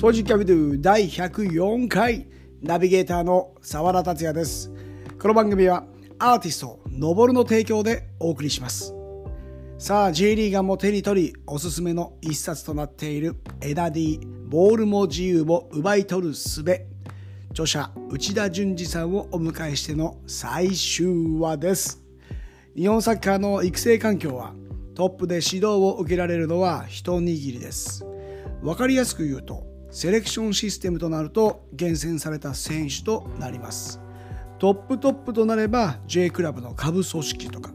スポジキャビドゥ第104回ナビゲーターの澤田達也です。この番組はアーティスト、のぼるの提供でお送りします。さあ、J リーガーも手に取り、おすすめの一冊となっているエダディ、ボールも自由も奪い取る術。著者、内田淳二さんをお迎えしての最終話です。日本サッカーの育成環境はトップで指導を受けられるのは一握りです。わかりやすく言うと、セレクションシステムとなると厳選された選手となります。トップトップとなれば J クラブの下部組織とか。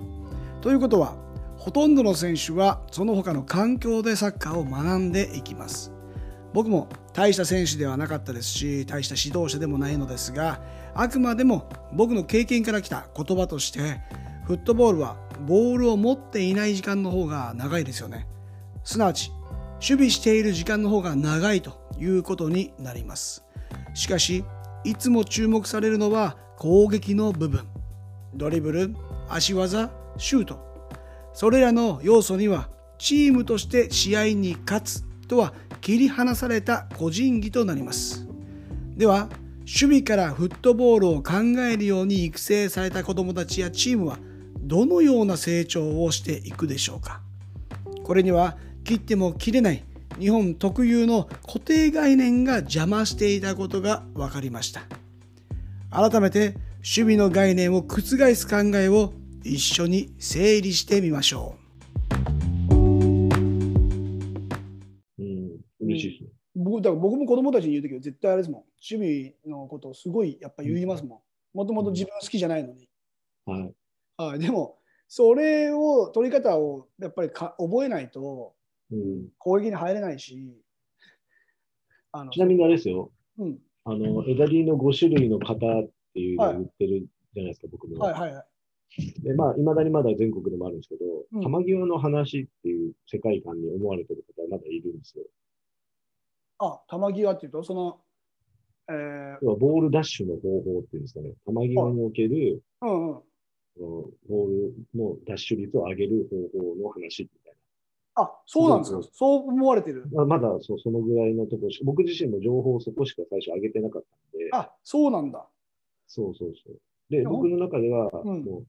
ということは、ほとんどの選手はその他の環境でサッカーを学んでいきます。僕も大した選手ではなかったですし、大した指導者でもないのですが、あくまでも僕の経験から来た言葉として、フットボールはボールを持っていない時間の方が長いですよね。すなわち、守備している時間の方が長いということになります。しかし、いつも注目されるのは攻撃の部分。ドリブル、足技、シュート。それらの要素には、チームとして試合に勝つとは切り離された個人技となります。では、守備からフットボールを考えるように育成された子どもたちやチームはどのような成長をしていくでしょうかこれには切っても切れない日本特有の固定概念が邪魔していたことが分かりました。改めて守備の概念を覆す考えを一緒に整理してみましょう。ん、嬉しいです僕だから僕も子供たちに言うときは絶対あれですもん。守備のことをすごいやっぱ言いますもん。もともと自分好きじゃないのに。はい。はい、でも、それを、取り方をやっぱりか覚えないとうん、攻撃に入れないし、あのちなみにあれですよ、うん、あの、エダリーの5種類の型っていうのを売ってるじゃないですか、僕も。はいはいはい。で、まあ、いまだにまだ全国でもあるんですけど、うん玉際の話っていう世界観に思われてる方はまだいるんですよ。あ、球際っていうと、その、えー、要はボールダッシュの方法っていうんですかね、玉際における、うんうん。ボールのダッシュ率を上げる方法の話みたいあ、そうなんですか？そう思われてる？な。まあ、まだそうそのぐらいのところしか、僕自身も情報をそこしか最初上げてなかったんで、あ、そうなんだ。そうそうそう。で、や僕の中では、うんもう、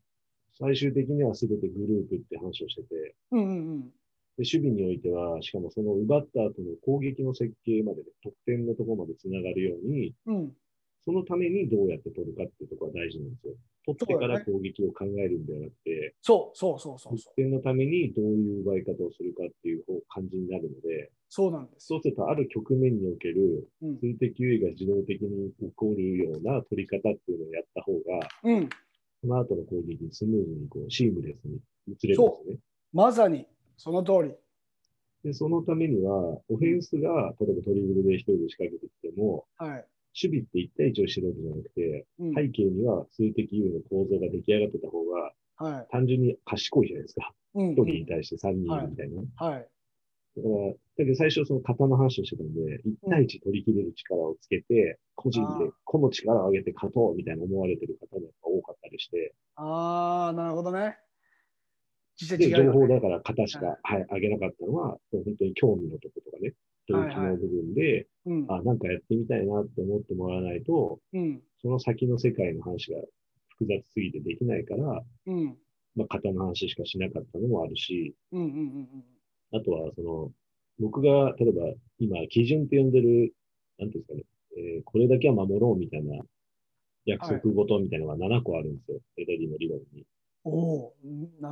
最終的には全てグループって話をしてて、うんうんうん。で守備においては、しかもその奪った後の攻撃の設計までで、得点のところまでつながるように、うん、そのためにどうやって取るかっていうところが大事なんですよ。取ってから攻撃を考えるんではなくて、そうそうそうそうそう。得点のためにどういう奪い方をするかっていう感じになるので、そうなんですそうするとある局面におけるうん数的優位が自動的に起こるような取り方っていうのをやった方が、うん。その後の攻撃にスムーズにこうシームレスに移れるんですよね。まさに、その通り。で、そのためには、オフェンスが、例えばドリブルで一人で仕掛けてきても、はい。守備って1対1をしてるわけじゃなくて、うん、背景には数的優位の構造が出来上がってた方が、はい。単純に賢いじゃないですか。うん、1人に対して3人みたいな。はい。だから、だけど最初その型の話をしてたんで、1対1取り切れる力をつけて、個人で個の力を上げて勝とうみたいな思われてる方が多かったりして、ああ、なるほどね。実際で、違うよね、情報だから型しか、はい、上げなかったのは、本当に興味のとことかね、動機の部分で、うん。あ、なんかやってみたいなって思ってもらわないと、うん。その先の世界の話が複雑すぎてできないから、うん。まあ、型の話しかしなかったのもあるし、うん。うん。うん。あとは、その、僕が、例えば、今、基準って呼んでる、なんていうんですかね、えーこれだけは守ろうみたいな約束事みたいなのが7個あるんですよ。エダリーの理論に。お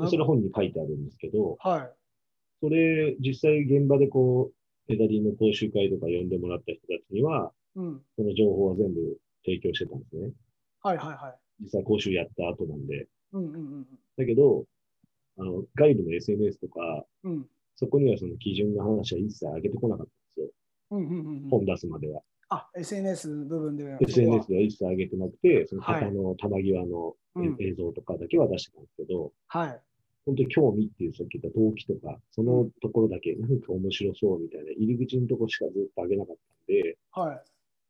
それ本に書いてあるんですけど、はい。それ、実際現場でこう、エダリーの講習会とか呼んでもらった人たちには、うん。その情報は全部提供してたんですね。はいはいはい。実際講習やった後なんで。うんうんうんだけど、あの、外部の SNS とか、うん。うん。そこにはその基準の話は一切上げてこなかったんですよ。うんうんうんうん。本出すまでは。あ、SNS の部分では。SNS では一切上げてなくて、そのはい型の玉際のうん映像とかだけは出してたんですけど、はい。本当に興味っていうさっき言った動機とか、そのところだけ、なんか面白そうみたいな入り口のところしかずっと上げなかったんで、はい。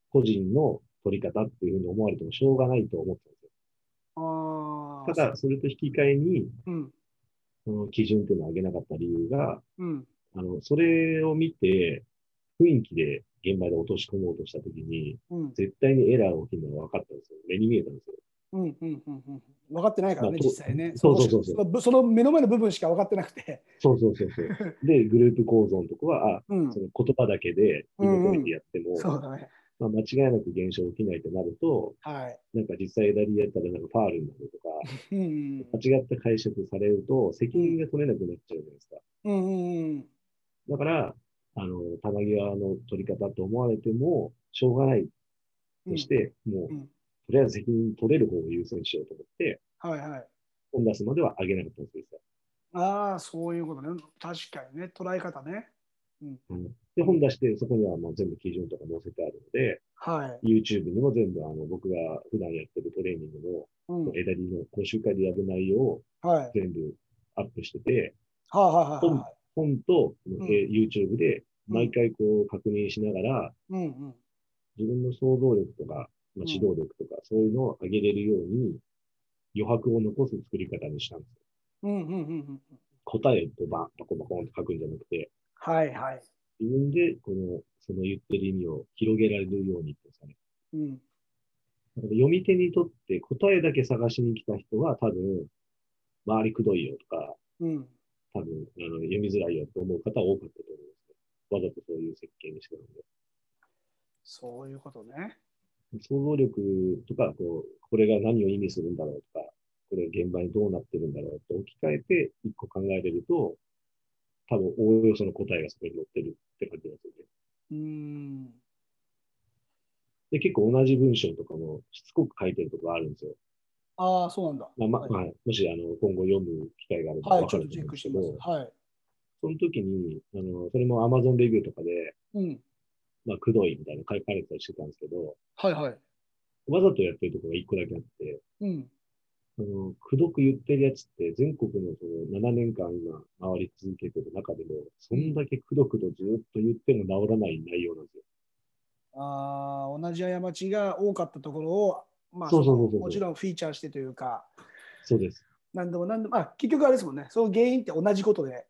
個人の取り方っていうふうに思われてもしょうがないと思ったんですよ。ああ。ただ、それと引き換えに、うん。その基準っていうのを上げなかった理由が、うん。あの、それを見て、雰囲気で現場で落とし込もうとしたときに、うん。絶対にエラーが起きるのが分かったんですよ。目に見えたんですよ。うん。うん。うん。うん。分かってないからね、まあと実際ね。そうそうそうそうのその目の前の部分しか分かってなくて。そうそうそうそう。で、グループ構造のとこは、あ、うんそ。の言葉だけで紐解いてやっても、そうだね。まあ、間違いなく現象起きないとなると、はい。なんか実際枝リやったらなんかファールになるとか、うん。うん。間違った解釈されると責任が取れなくなっちゃうじゃないですか。うん。うん。だから、あの、球際の取り方と思われても、しょうがないとして、もう、うんとりあえず責任取れる方を優先しようと思って、はいはい。本出すまでは上げなかったんですよ。ああ、そういうことね。確かにね、捉え方ね。うんで、本出して、そこにはもう全部基準とか載せてあるので、はい。YouTube にも全部あの僕が普段やってるトレーニングうん。の枝リの講習会でやる内容をはい。全部アップしてて、はいはいはいはい。本と、んえー YouTube で毎回こう確認しながら、うんうん。自分の想像力とか、まあ、うん指導力とか、そういうのを上げれるように余白を残す作り方にしたんですよ。うんうんうんうん。答えとバン、バコバコンと書くんじゃなくて、はいはい。自分でこの、その言ってる意味を広げられるようにっていうんですかね。うん。だから読み手にとって答えだけ探しに来た人は多分、周りくどいよとか、うん。多分あの読みづらいよと思う方多かったと思いますね。わざとそういう設計にしてるので。そういうことね。想像力とか、こう、これが何を意味するんだろうとか、これ現場にどうなってるんだろうって置き換えて一個考えれると、多分、おおよその答えがそこに載ってるって感じなんですよね。うーん。で、結構同じ文章とかもしつこく書いてるところあるんですよ。ああ、そうなんだ。まあまはいまあ、もしあの今後読む機会があればはい、ちょっとチェックしてみます。ど、はい。その時に、あの、それも Amazon レビューとかで、うん。まあ、くどいみたいな書かれてたりしてたんですけど、はいはい。わざとやってるところが一個だけあって、うん。あの、くどく言ってるやつって全国のその7年間今回り続けてる中でも、そんだけくどくどずっと言っても治らない内容なんですよ。ああ、同じ過ちが多かったところを、まあ、もちろんフィーチャーしてというか、そうです。何でも何でも、あ、結局あれですもんね。その原因って同じことで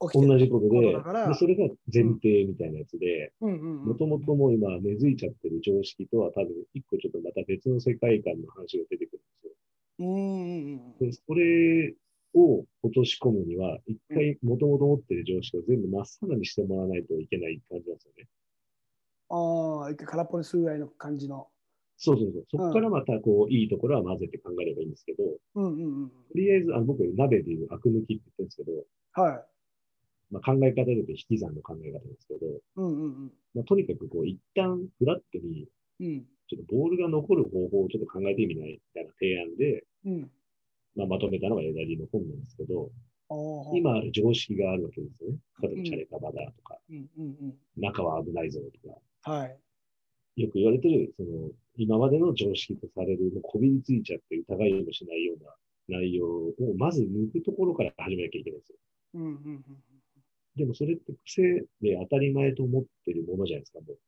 起きてる同じことで、だからでそれが前提みたいなやつで。もともともう今根付いちゃってる常識とは多分一個ちょっとまた別の世界観の話が出てくるんですよ。うんうんうんで、それを落とし込むには、一回元々持ってる常識を全部真っさらにしてもらわないといけない感じなんですよね。ああ、一回空っぽにするぐらいの感じの。そうそうそう。そこからまたこう、いいところは混ぜて考えればいいんですけど、うんうんうん。とりあえず、あの僕、鍋でいうアク抜きって言ってるんですけど、はい。まあ、考え方で言うと引き算の考え方ですけど、うんうんうん。まあ、とにかくこう、一旦フラットに、うんちょっとボールが残る方法をちょっと考えてみないみたいな提案で、うん。まあ、まとめたのが枝リの本なんですけど、今ある常識があるわけですよね。例えば、チャレカバだとか、うんうん中は危ないぞとか、うん。はい。よく言われてる、その、今までの常識とされる、もうこびりついちゃって疑いもしないような内容をまず抜くところから始めなきゃいけないんですよ。うんうんうん。でもそれって癖で当たり前と思ってるものじゃないですか、もう。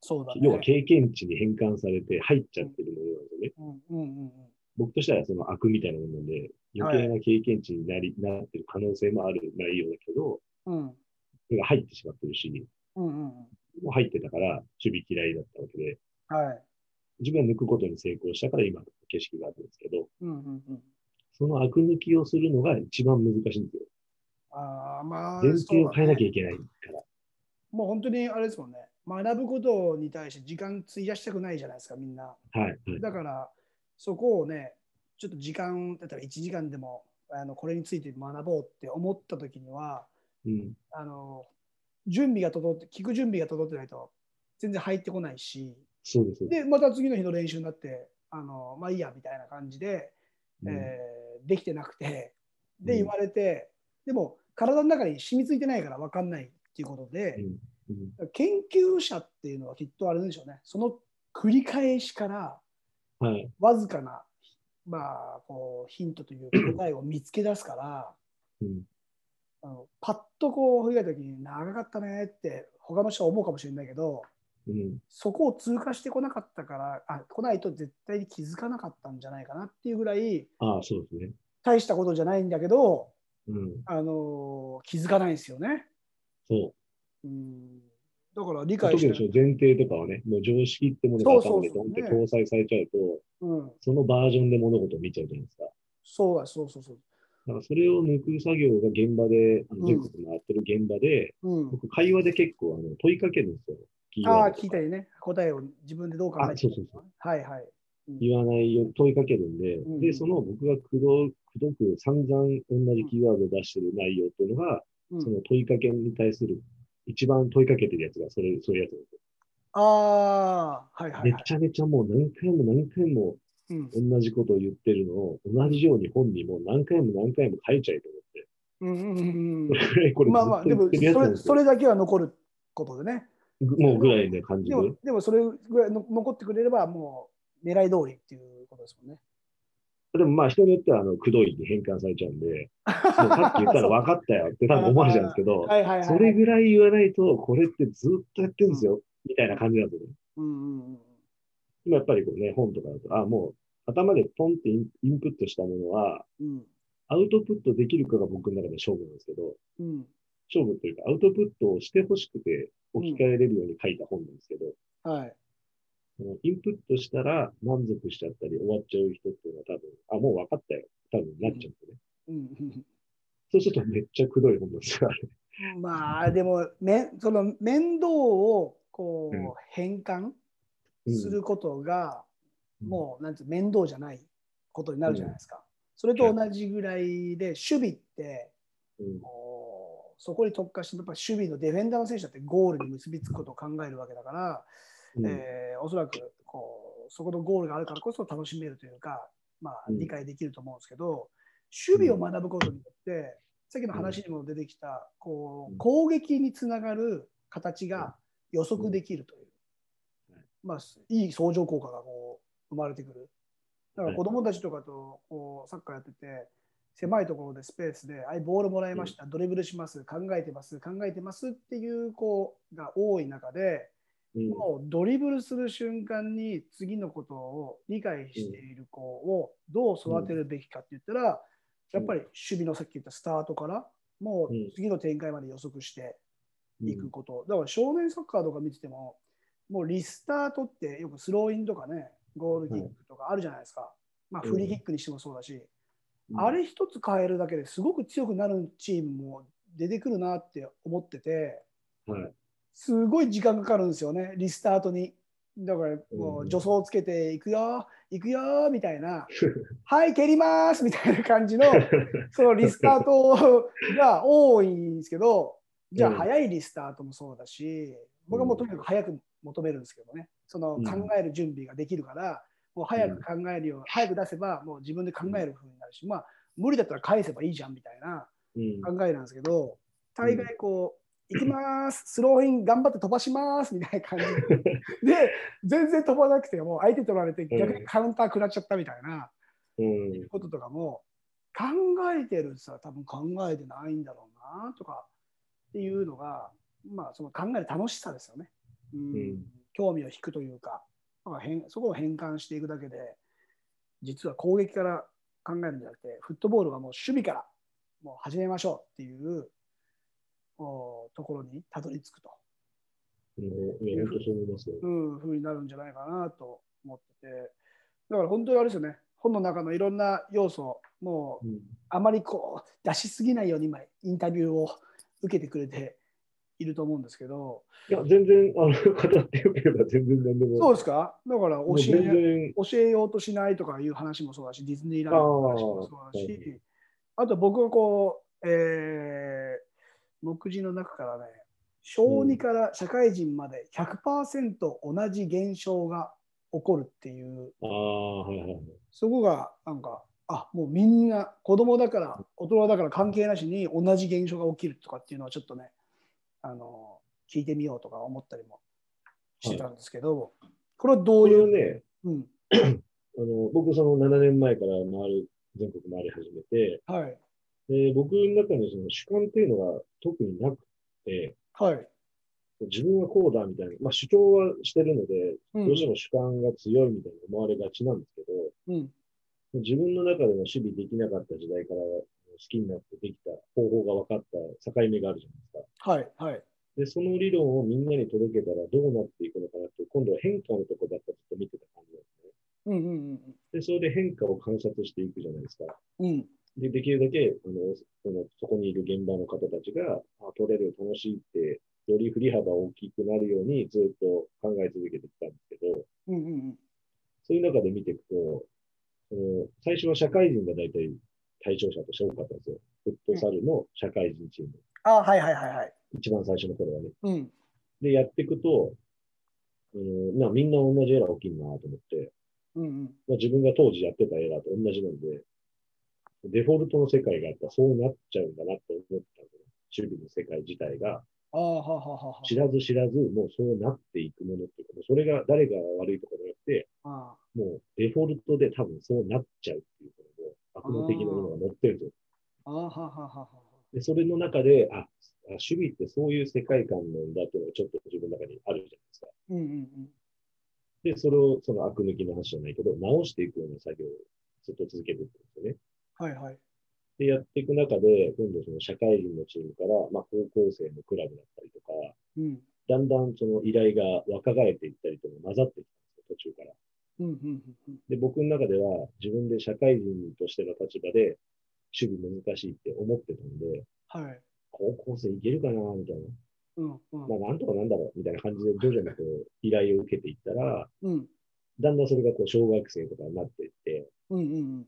そうだね。要は経験値に変換されて入っちゃってるものなんですよね。うんうんうん僕としてはその悪みたいなもので、余計な経験値になり、なってる可能性もある内容だけど、うん。それが入ってしまってるし、うんうん入ってたから守備嫌いだったわけで、はい。自分は抜くことに成功したから今の景色があるんですけど、うんうんうん。その悪抜きをするのが一番難しいんですよ。ああ、まあ、前提を変えなきゃいいけないから。もう本当にあれですもんね。学ぶことに対して時間費やしたくないじゃないですか、みんな。はい。はいだから、そこをね、ちょっと時間、だったら1時間でもあのこれについて学ぼうって思った時には、うん。あの準備が整って、聞く準備が整ってないと全然入ってこないし、そうです。で、また次の日の練習になって、あのまあいいやみたいな感じで、うんえーできてなくて、で、うん言われて、でも体の中に染みついてないから分かんないっていうことで、うんうん研究者っていうのはきっとあれでしょうね、その繰り返しからはい。わずかな、まあ、こうヒントというか答えを見つけ出すから、うん。あのパッとこう振り返った時に長かったねって他の人は思うかもしれないけど、うん。そこを通過してこなかったから、あ来ないと絶対に気づかなかったんじゃないかなっていうぐらい、ああ、そうですね。大したことじゃないんだけど、うん。あの気づかないんですよね。そうんだから理解して前提とかはね、もう常識ってものが頭でドンって搭載されちゃうと、うん、そのバージョンで物事を見ちゃうじゃないですか。そうだ、そうそうそう。だからそれを抜く作業が現場で、あのうん全国回ってる現場で、うん、僕会話で結構あの問いかけるんですよ。ああ、聞いたりね、答えを自分でどう考えてあそうそうそうはいはい。うん言わないように問いかけるんで、うんで、その僕がくどくどく散々同じキーワードを出してる内容っていうのが、うんその問いかけに対する、一番問いかけてるやつが、それ、そういうやつ。ああ、はいはいはい。めちゃめちゃもう何回も何回もうん同じことを言ってるのを、同じように本にも何回も何回も書いちゃえと思って。うんうんうんうんこれ、まあまあ、でもそれ。それだけは残ることでね。もうぐらいな感じで。でも、でもそれぐらいの残ってくれれば、もう狙い通りっていうことですもんね。でもまあ人によっては、あの、くどいに変換されちゃうんで、さっき言ったら分かったよって多分思われちゃうんですけど。それぐらい言わないと、これってずっとやってるんですよ、みたいな感じなんですよね。うんうんうんでもやっぱりこうね、本とかだと、あ、もう頭でポンってインプットしたものは、うんアウトプットできるかが僕の中で勝負なんですけど、うん勝負というか、アウトプットをしてほしくて置き換えれるように書いた本なんですけど、はい。そのインプットしたら満足しちゃったり終わっちゃう人っていうのは多分、あ、もう分かったよ。多分なっちゃうんでね。うんうんそうするとめっちゃくどい本なんですよ、あれ。うんまあでもめその面倒をこう、うん変換うんすることが、うん。もうなんて面倒じゃないことになるじゃないですか。それと同じぐらいで守備ってうん。そこに特化してやっぱ守備のディフェンダーの選手だってゴールに結びつくことを考えるわけだから、うん。えーおそらくこうそこのゴールがあるからこそ楽しめるというか、まあ、うん。理解できると思うんですけど、守備を学ぶことによって、さっきの話にも出てきたこうん。う攻撃につながる形が予測できるという、うんまあ、いい相乗効果がこう生まれてくる。だからはい。子供たちとかとこうサッカーやってて、狭いところでスペースで、あいボールもらいました、ドリブルします、考えてます、考えてますっていう子が多い中で、うん。もうドリブルする瞬間に次のことを理解している子をどう育てるべきかって言ったら、やっぱり守備のさっき言ったスタートからもう次の展開まで予測していくこと、だから少年サッカーとか見ててももうリスタートってよくスローインとかねゴールキックとかあるじゃないですか、まあ、うんフリーキックにしてもそうだし、うんあれ一つ変えるだけですごく強くなるチームも出てくるなって思ってて。はい。すごい時間かかるんですよね、リスタートに。だからもう助走つけていくよ、いくよみたいな、はい、蹴りますみたいな感じの、そのリスタートが多いんですけど、じゃあうん早いリスタートもそうだし、僕はもうとにかく早く求めるんですけどね、そのうん。考える準備ができるから、もう早く考えるよう、早く出せばもう自分で考える風になるし、まあ無理だったら返せばいいじゃんみたいなうん。考えなんですけど、大概こう、行きます、スローイン頑張って飛ばしますみたいな感じ。で、全然飛ばなくても相手取られて逆にカウンター食らっちゃったみたいなうん。こととかも考えてるさ、多分考えてないんだろうなとかっていうのが、まあその考える楽しさですよね。うん。うん。興味を引くというか、だから変そこを変換していくだけで、実は攻撃から考えるんじゃなくて、フットボールはもう守備からもう始めましょうっていうおところにたどり着くと。うん。いや、本当そう思いますよ。いうふうになるんじゃないかなと思ってて、だから本当にあれですよね、本の中のいろんな要素、もううん。あまりこう出しすぎないように今、インタビューを受けてくれていると思うんですけど、いや、全然、あの、語ってよければ全然何でも。そうですか？だから教え然、教えようとしないとかいう話もそうだし、ディズニーランドの話もそうだし、あと僕はこう、えー目次の中からね、小2から社会人まで100%同じ現象が起こるっていう、ああ、はいはいはい。そこがなんか、あもうみんな子供だから、大人だから関係なしに同じ現象が起きるとかっていうのはちょっとね、あの聞いてみようとか思ったりもしてたんですけど、これはどこういう、ね、うん、あの僕、その7年前から回る、全国回り始めて、はい、で僕の中にその主観っていうのが特になくて、はい、自分はこうだみたいな、まあ主張はしてるので、うん。どうしても主観が強いみたいに思われがちなんですけど、うん、自分の中でも守備できなかった時代から好きになってできた方法が分かった境目があるじゃないですか。はい、はい、で、その理論をみんなに届けたらどうなっていくのかなって、今度は変化のとこばっかずっと見てた感じなんですね。うんうんで、それで変化を観察していくじゃないですか。うん。うん。で、できるだけ、あの、そのそこにいる現場の方たちが、あ、取れる、楽しいって、より振り幅大きくなるようにずっと考え続けてきたんですけど、うんうんうん。そういう中で見ていくと、その最初は社会人が大体対象者として多かったんですよ。フットサルの社会人チーム。あはいはいはいはい。一番最初の頃はね。うん。で、やっていくと、うん、なみんな同じエラー起きんなと思って、うんうん。まあ、自分が当時やってたエラーと同じなんで、デフォルトの世界があったらそうなっちゃうんだなって思ってたんですよ。守備の世界自体が。ああ、はははは。知らず知らず、もうそうなっていくものっていうか、それが誰が悪いとかじゃなくて、あもうデフォルトで多分そうなっちゃうっていうことの悪夢的なものが乗ってるんですよ。あ、ああはははは。で、それの中で、あ、あ守備ってそういう世界観なんだっていうのがちょっと自分の中にあるじゃないですか。うんうんで、それを、その悪抜きの話じゃないけど、直していくような作業をずっと続けていくんですよね。うん。はいはい。で、やっていく中で、今度その社会人のチームから、まあ高校生のクラブだったりとか、うん。だんだんその依頼が若返っていったりとか混ざってきたんですよ、途中から。うんうんうんうん。で、僕の中では自分で社会人としての立場で守備難しいって思ってたんで、はい。高校生いけるかなみたいな。うんうん。まあなんとかなんだろうみたいな感じで徐々にこう 依頼を受けていったら、うん。だんだんそれがこう小学生とかになっていって、うんうんうん。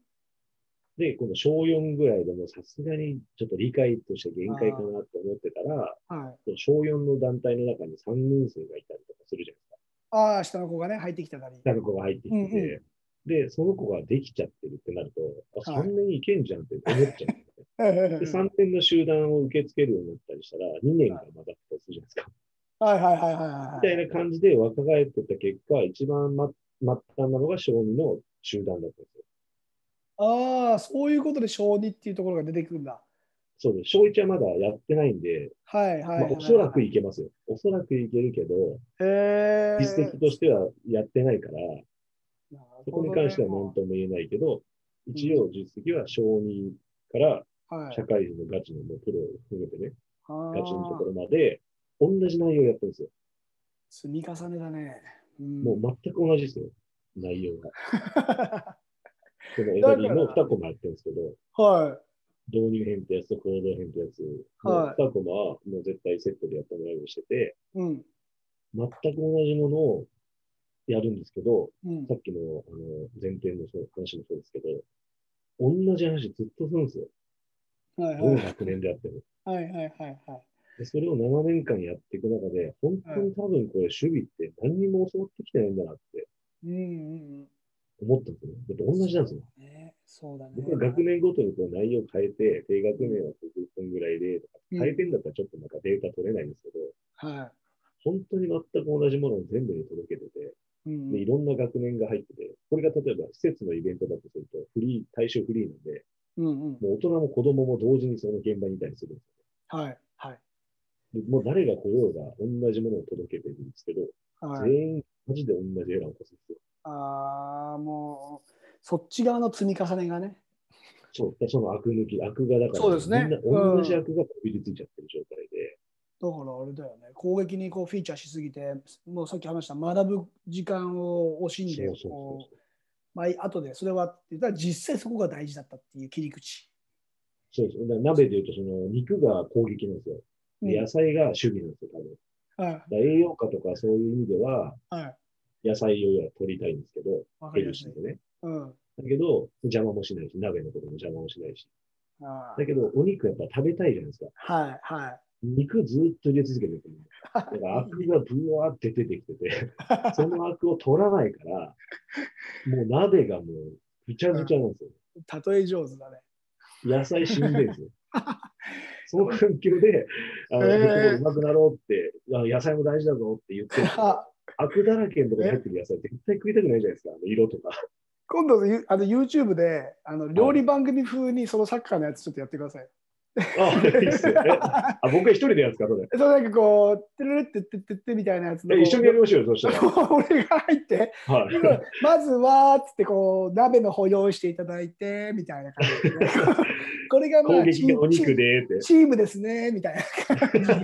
で、この小4ぐらいでもさすがにちょっと理解として限界かなって思ってたら、はい。小4の団体の中に3年生がいたりとかするじゃないですか。ああ、下の子がね、入ってきたたり。下の子が入ってきてて、うんうで、その子ができちゃってるってなると、あはい3年いけんじゃんって思っちゃうんですよね。で、3年の集団を受け付けるようになったりしたら、2年がまだったりするじゃないですか。はいはいはいはいはい。みたいな感じで若返ってった結果、一番ま末端なのが小2の集団だったんですよ。ああ、そういうことで小2っていうところが出てくるんだ。そうです。小1はまだやってないんで、はいはいはい、まあ、おそらくいけますよ。おそらくいけるけど。実績としてはやってないから、そこに関しては何とも言えないけど、一応実績は小2からはい社会人のガチのもうプロを含めてね、あガチのとこーろまで、同じ内容やってるんですよ。積み重ねだね。うん、もう全く同じですよ。内容が。はこのエナリーの2コマやってるんですけど、い。導入編ってやつと行動編ってやつ、はい2コマはもう絶対セットでやってもらうようにしてて、うん。全く同じものをやるんですけど、うんさ。っきのあの前提の話もそうですけど、同じ話ずっとするんですよ。はいはい学年でやっても。はいはいはいはい。でそれを7年間やっていく中で、本当に多分これ守備って何にも教わってきてないんだなって思ったんですよね。だって同じなんですよ。そうだね。僕は学年ごとにこう内容変えて、低学年は9分ぐらいでとか、うん変えてんだったらちょっとなんかデータ取れないんですけど、は本当に全く同じものを全部に届けてて、で、いろんな学年が入ってて、これが例えば施設のイベントだとすると、フリー、対象フリーなんで、うんうん。もう大人も子供も同時にその現場にいたりするんですはいはい。よ。でもう誰が来ようが同じものを届けてるんですけど、はい、全員マジで同じエラーを起こすんですよ。ああ、もう、そっち側の積み重ねがね。そう。でその悪抜き、悪がだから、そうですねみんな同じ悪がこびりついちゃってる状態で、だからあれだよね。攻撃にこうフィーチャーしすぎて、もうさっき話した学ぶ時間を惜しんでそうまあ、後でそれはって言ったら実際そこが大事だったっていう切り口。そうです。鍋で言うと、その肉が攻撃なんですよ。うんで野菜が守備なんですよ、多分。はいだから栄養価とかそういう意味では、はい。野菜を取りたいんですけど、ヘ。ルシーでね。うん。だけど、邪魔もしないし、鍋のことも邪魔もしないし。あだけど、お肉やっぱ食べたいじゃないですか。はいはい。肉ずっと入れ続けてると思う。だから、アクがブワーって出てきてて、そのアクを取らないから、もう鍋がもうぐちゃぐちゃなんですよ。例え上手だね。野菜死んでるんですよ。その環境で、あの、えーうまくなろうって、あ野菜も大事だぞって言って アクだらけのところに入ってる野菜絶対食いたくないじゃないですか、あの色とか。今度ゆあの YouTube であの料理番組風にそのサッカーのやつちょっとやってください。あ、いいっすよ。え あ、僕が一人でやるんですか、それ。そうなんかこう、てるるってってってってみたいなやつ一緒にやりましょうよ、そしたら。俺が入って、はい。まずはつってこう鍋の方用意していただいてみたいな感じで、これがま攻あ撃でお肉チでって。チームですねみたいな感じで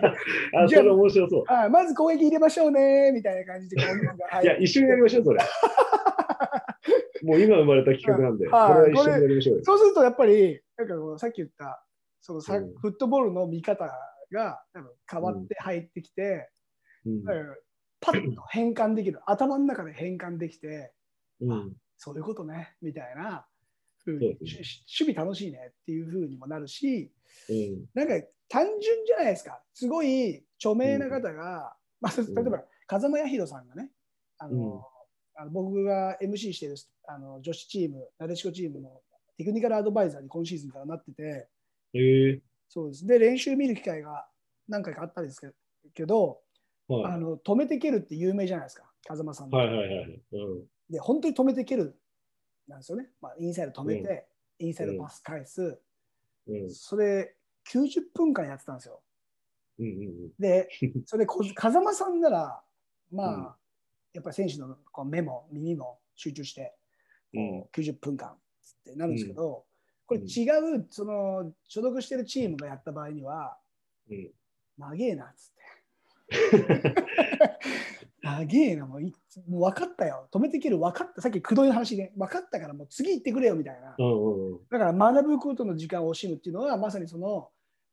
あ、それ面白そう。はいまず攻撃入れましょうねみたいな感じでいいや、一緒にやりましょう、それ。もう今生まれた企画なんで、これは一緒にやりましょうよ。そうするとやっぱりなんかこうさっき言ったそのさ、う。んフットボールの見方が多分変わって入ってきて、うん。パッと変換できる。頭の中で変換できてうん。そういうことねみたいな風にそうですね。し守備楽しいねっていう風にもなるしうん。なんか単純じゃないですか。すごい著名な方が、まあ、例えば風間彌弘さんがねあの、あの僕が MC してるあの女子チームなでしこチームのテクニカルアドバイザーに今シーズンからなっててええそうです。で練習見る機会が何回かあったんですけどけど、はい。あの止めて蹴るって有名じゃないですか。風間さんの、はいはいはい。うん。で本当に止めて蹴るなんですよね、まあ、インサイド止めて、インサイドパス返す、うん。それ90分間やってたんですよ。うんうんで、それ風間さんなら、まあ、うん。やっぱり選手のこう目も耳も集中して、うん。こう90分間ってなるんですけど、これうん違う、その所属してるチームがやった場合には、うん。長えなっつって。長えな、もういもう分かったよ、止めてきる、分かった、さっき工藤の話で、分かったからもう次行ってくれよみたいな。うんうんうん。だから学ぶことの時間を惜しむっていうのはまさにその、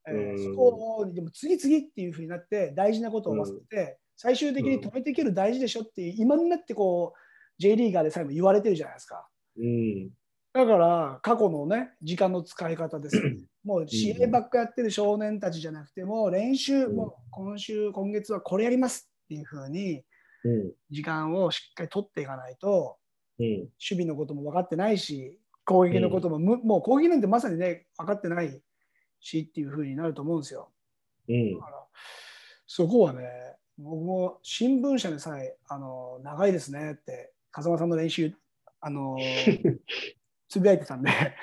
えーうんそこをでも次々っていうふうになって大事なことを忘れて、最終的に止めていける大事でしょっていう今になってこう J リーガーで最後言われてるじゃないですかうん。だから過去のね時間の使い方ですよもう試合ばっかやってる少年たちじゃなくても練習、うんもう今週今月はこれやりますっていうふうにうん。時間をしっかり取っていかないとうん。守備のことも分かってないし攻撃のこともむ、もう攻撃なんてまさにね分かってないしっていうふうになると思うんですよ。うんだ。からそこはね僕も新聞社でさえあの長いですねって風間さんの練習あの つぶやいてたんで。はい。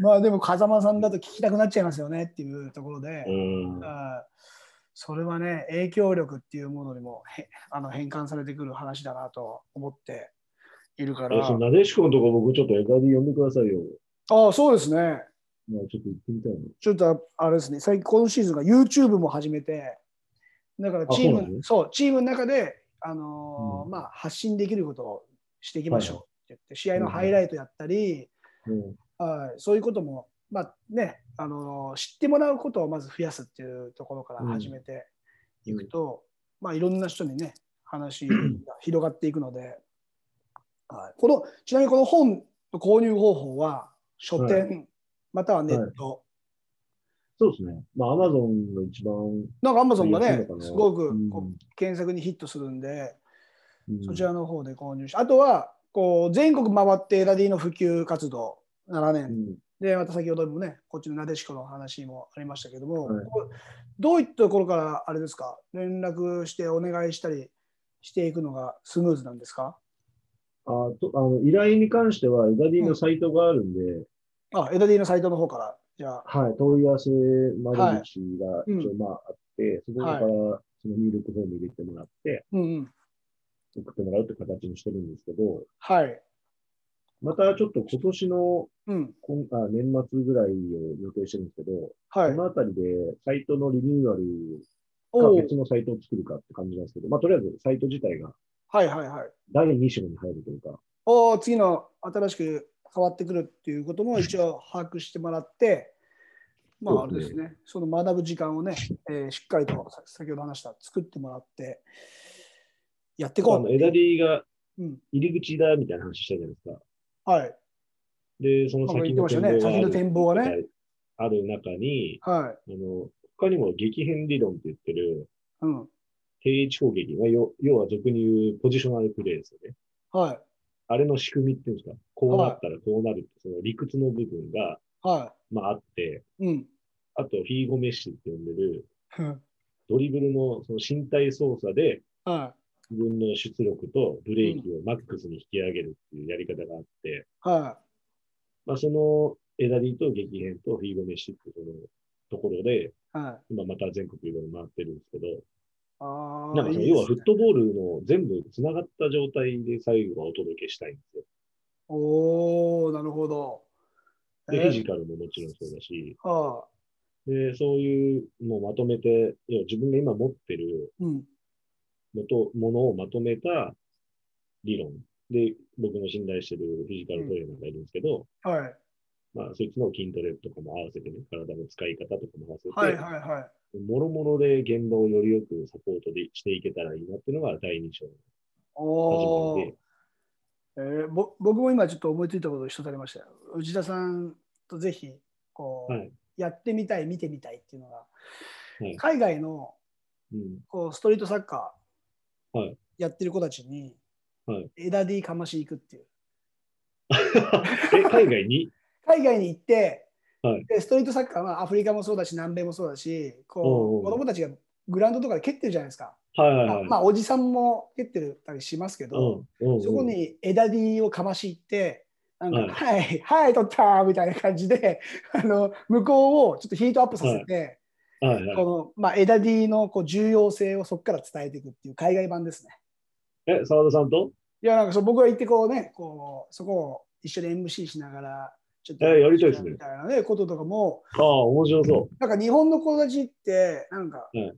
まあでも風間さんだと聞きたくなっちゃいますよねっていうところで、うそれはね影響力っていうものにもへあの変換されてくる話だなと思っているから。なでしこのとこ僕ちょっとエガディ読んでくださいよ。ああそうですね。まあちょっと行ってみたいな。ちょっとあれですね、最近今シーズンが YouTube も始めて、だからチーム、あそうなのそうチームの中で、あのーうん。まあ、発信できることをしていきましょう言って、試合のうんハイライトやったり、うん。はいそういうことも、まあねあのー知ってもらうことをまず増やすっていうところから始めていくと、まあ、いろんな人にね、話が 広がっていくので、はい、このちなみにこの本の購入方法は、書店、またはネット。そうですね。まあアマゾンが一番。なんかアマゾンがねすごくうんこう検索にヒットするんで、うんそちらの方で購入して、あとはこう全国回ってラディの普及活動7う年、ん。で、また先ほどもね、こっちのなでしこの話もありましたけども、はい。どういったところからあれですか、連絡してお願いしたりしていくのがスムーズなんですか？あとあの依頼に関してはエガディのサイトがあるんで、あ、エダディのサイトの方から、じゃあ、はい、問い合わせ窓口が一応まああって、そこからその入力フォーム入れてもらって、うんうん。送ってもらうって形にしてるんですけど、はい。またちょっと今年のうん。今あ年末ぐらいを予定してるんですけど、はいこ。のあたりでサイトのリニューアルか別のサイトを作るかって感じなんですけど、まあ、とりあえずサイト自体がはいはいはい。第2章に入るというか、おー次の新しく変わってくるっていうことも 一応把握してもらって、まああそうですねれですね、その学ぶ時間をね、えーしっかりとさ先ほど話した作ってもらって、やっていこうあのエダディがうん。入り口だみたいな話したじゃないですか。はい。で、その先のまあ言ってましたね先の展望がね。ある中に、はい。あの他にも激変理論って言ってるうん。定位置攻撃、まあ、要要は俗に言うポジショナルプレーですよね。はい。あれの仕組みっていうんですか、こうなったらこうなるって、その理屈の部分が、はまあ、あって、い。うん。あと、フィーゴメッシュって呼んでる、うんドリブルのその身体操作で、は自分の出力とブレーキをマックスに引き上げるっていうやり方があって、い。はまあ、そのエダリーと激変とフィーゴメッシっていうところで、はい。今また全国いろいろ回ってるんですけど、ああ。なんかその要はフットボールの全部繋がった状態で最後はお届けしたいんですよ。おおなるほど。で、え？フィジカルももちろんそうだし、はあ。で、そういうのをまとめて、要は自分が今持ってるうん。もとものをまとめた理論で、僕の信頼してるフィジカルトレーナーがいるんですけど、はい。まあ、そいつの筋トレとかも合わせてね、体の使い方とかも合わせて、はいはいはい。もろもろで現場をよりよくサポートでしていけたらいいなっていうのが第二章のおお始まりで、。えー、ぼ僕も今ちょっと思いついたこと一つありましたよ。内田さんとぜひこう、はいやってみたい、見てみたいっていうのが、はい海外のうん。こうストリートサッカーはいやってる子たちに、はい。枝 D かまし行くっていう。え、海外に？海外に行って、はい。でストリートサッカーはアフリカもそうだし、南米もそうだし、こおう子供たちがグラウンドとかで蹴ってるじゃないですか。はいはいはい。まあまあ、おじさんも蹴ってるたりしますけど、そこに枝 D をかまし行って、なんか、はい。はい、はい、取ったみたいな感じで、あの向こうをちょっとヒートアップさせて、はいはいこのまあ、枝 D のこう重要性をそこから伝えていくっていう海外版ですね。え、澤田さんと？いや、なんかそう僕が行ってこうね、こうそこを一緒に MC しながら、ちょっとえやりたいですねみたいなね、こととかも、ああ、面白そなんか日本の子たちって、なんかはい、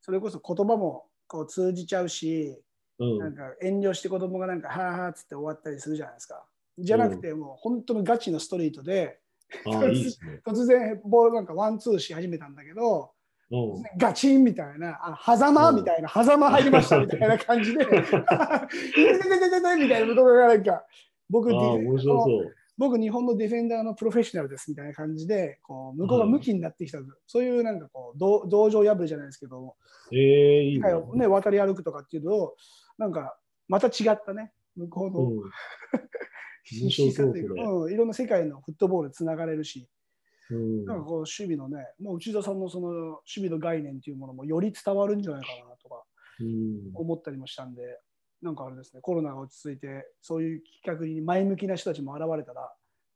それこそ言葉もこう通じちゃうし、う。う。なんんか遠慮して子供がなんか、はあはあっつって終わったりするじゃないですか。じゃなくて、もう本当のガチのストリートで、いいですね。突然ボールなんかワンツーし始めたんだけど、うん。ガチンみたいな、あ狭間みたいな、狭間入りましたみたいな感じで、みたいなことがなんか、僕。僕、日本のディフェンダーのプロフェッショナルですみたいな感じで、こう向こうが向きになってきた、そういうなんかこう道道場破りじゃないですけど、ええいいね。ね、渡り歩くとかっていうと、なんかまた違ったね、向こうのうん。というかうん、いろんな世界のフットボールつながれるし、うん。なんかこう守備のね、もう内田さんのその守備の概念っていうものもより伝わるんじゃないかなとかうん。思ったりもしたんで、なんかあれですね、コロナが落ち着いて、そういう企画に前向きな人たちも現れたら、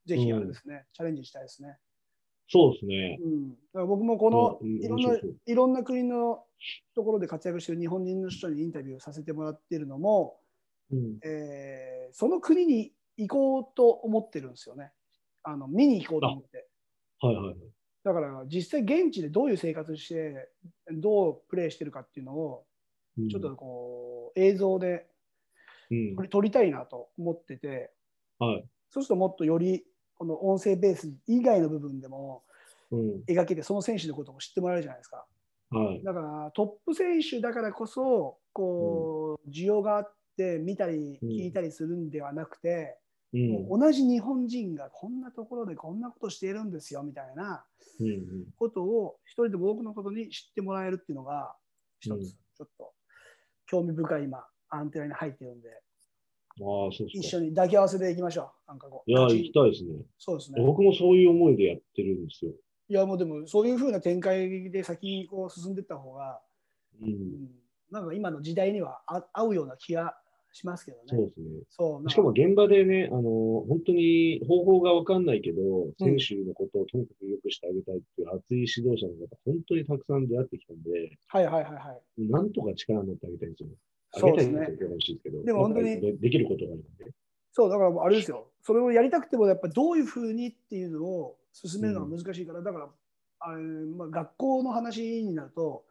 ぜひあれですね、チャレンジしたいですね。そうですね。うん、だから僕もこのうんいろんないろんな国のところで活躍している日本人の人にインタビューさせてもらっているのも、うん。えーその国に行こうと思ってるんですよね。あの見に行こうと思って。はいはいはい。だから実際現地でどういう生活してどうプレーしてるかっていうのをうんちょっとこう映像でうん撮。りたいなと思っててはい。そうするともっとよりこの音声ベース以外の部分でもうん。描けてその選手のことも知ってもらえるじゃないですか。はい。だからトップ選手だからこそこう需要があって見たりうん聞いたりするんではなくて、うん。同じ日本人がこんなところでこんなことしているんですよみたいなうん。ことを一人でも多くのことに知ってもらえるっていうのが一つうんちょっと興味深い今アンテナに入ってるんでああ、そう。一緒に抱き合わせでいきましょうなんかこういや、行きたいですね。そうですね僕もそういう思いでやってるんですよ。いやもうでもそういうふうな展開で先にこう進んでいった方が、う。うんん、なんか今の時代にはあ合うような気がしますけどねそうですね。そうしかも現場でね、あの、本当に方法がわかんないけど、選手のことをとにかく良くしてあげたいっていう熱い指導者の方、本当にたくさん出会ってきたんで、はいはいはいはいなんとか力になってあげたいんですよ。そうですねんですよ、ほしいですけど。でも本当にでできることがあるんで。そうだからあれですよそれをやりたくてもやっぱどういうふうにっていうのを進めるのが難しいから、だからあれ、まあ、学校の話になると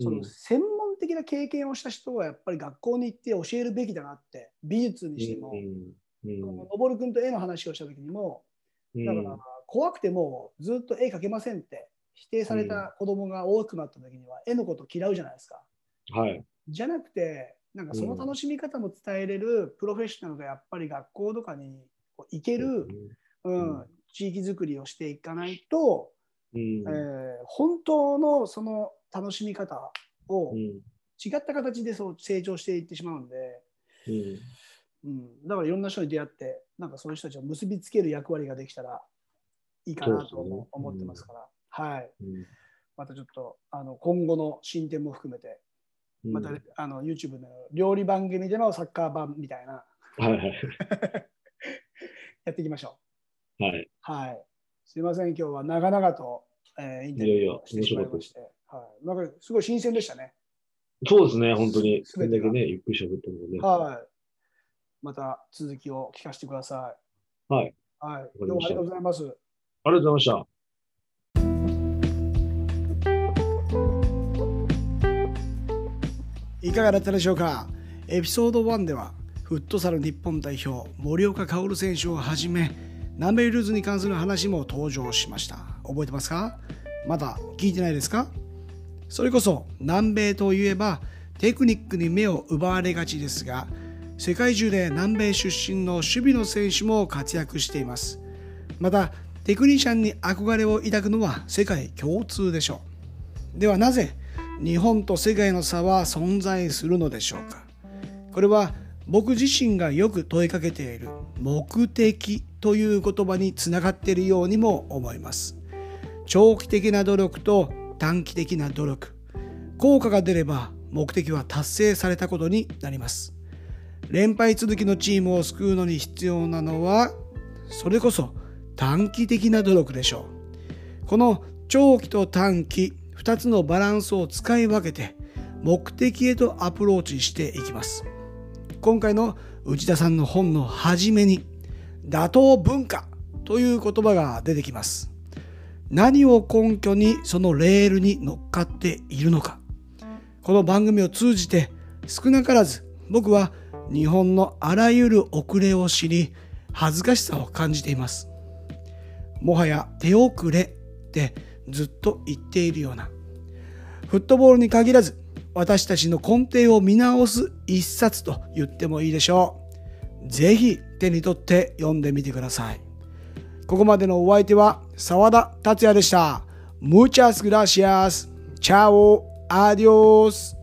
そうん。の専門的な経験をした人はやっぱり学校に行って教えるべきだなって美術にしても、うんうんの君と絵の話をした時にもうん。だから怖くてもずっと絵描けませんって否定された子供が多くなった時には絵のこと嫌うじゃないですか。はい。じゃなくてなんかその楽しみ方も伝えれるプロフェッショナルがやっぱり学校とかに行ける、うんうん。地域づくりをしていかないと、うん。えー本当のその楽しみ方をうん違った形でそう成長していってしまうんで、うんうん、だからいろんな人に出会ってなんかそういう人たちを結びつける役割ができたらいいかなと思ってますから、はい、うんまたちょっとあの今後の進展も含めてうんまた、あの YouTube の料理番組でのサッカー版みたいなはいはい。やっていきましょはい。う。はい。すいません、今日は長々と、えーインタビューをしてしまいまして。はい、なんかすごい新鮮でしたね。そうですね、本当に。すべてがこれだけね、ゆっくり喋ったのもね。はい。また続きを聞かせてくださはい。い。はい。りましたどうもありがとうございます。ありがとうございました。いかがだったでしょうか？エピソード1ではフットサル日本代表森岡薫選手をはじめ南米ルーズに関する話も登場しました覚えてますか？まだ聞いてないですか？それこそ南米といえばテクニックに目を奪われがちですが世界中で南米出身の守備の選手も活躍しています。またテクニシャンに憧れを抱くのは世界共通でしょう。ではなぜ日本と世界の差は存在するのでしょうか。これは僕自身がよく問いかけている目的という言葉につながっているようにも思います。長期的な努力と短期的な努力効果が出れば目的は達成されたことになります。連敗続きのチームを救うのに必要なのはそれこそ短期的な努力でしょう。この長期と短期2つのバランスを使い分けて目的へとアプローチしていきます。今回の内田さんの本の初めに打倒文化という言葉が出てきます。何を根拠にそのレールに乗っかっているのか。この番組を通じて少なからず僕は日本のあらゆる遅れを知り恥ずかしさを感じています。もはや手遅れってずっと言っているような。フットボールに限らず私たちの根底を見直す一冊と言ってもいいでしょう。ぜひ手に取って読んでみてください。ここまでのお相手は沢田達也でした Muchas gracias. Chao. Adios.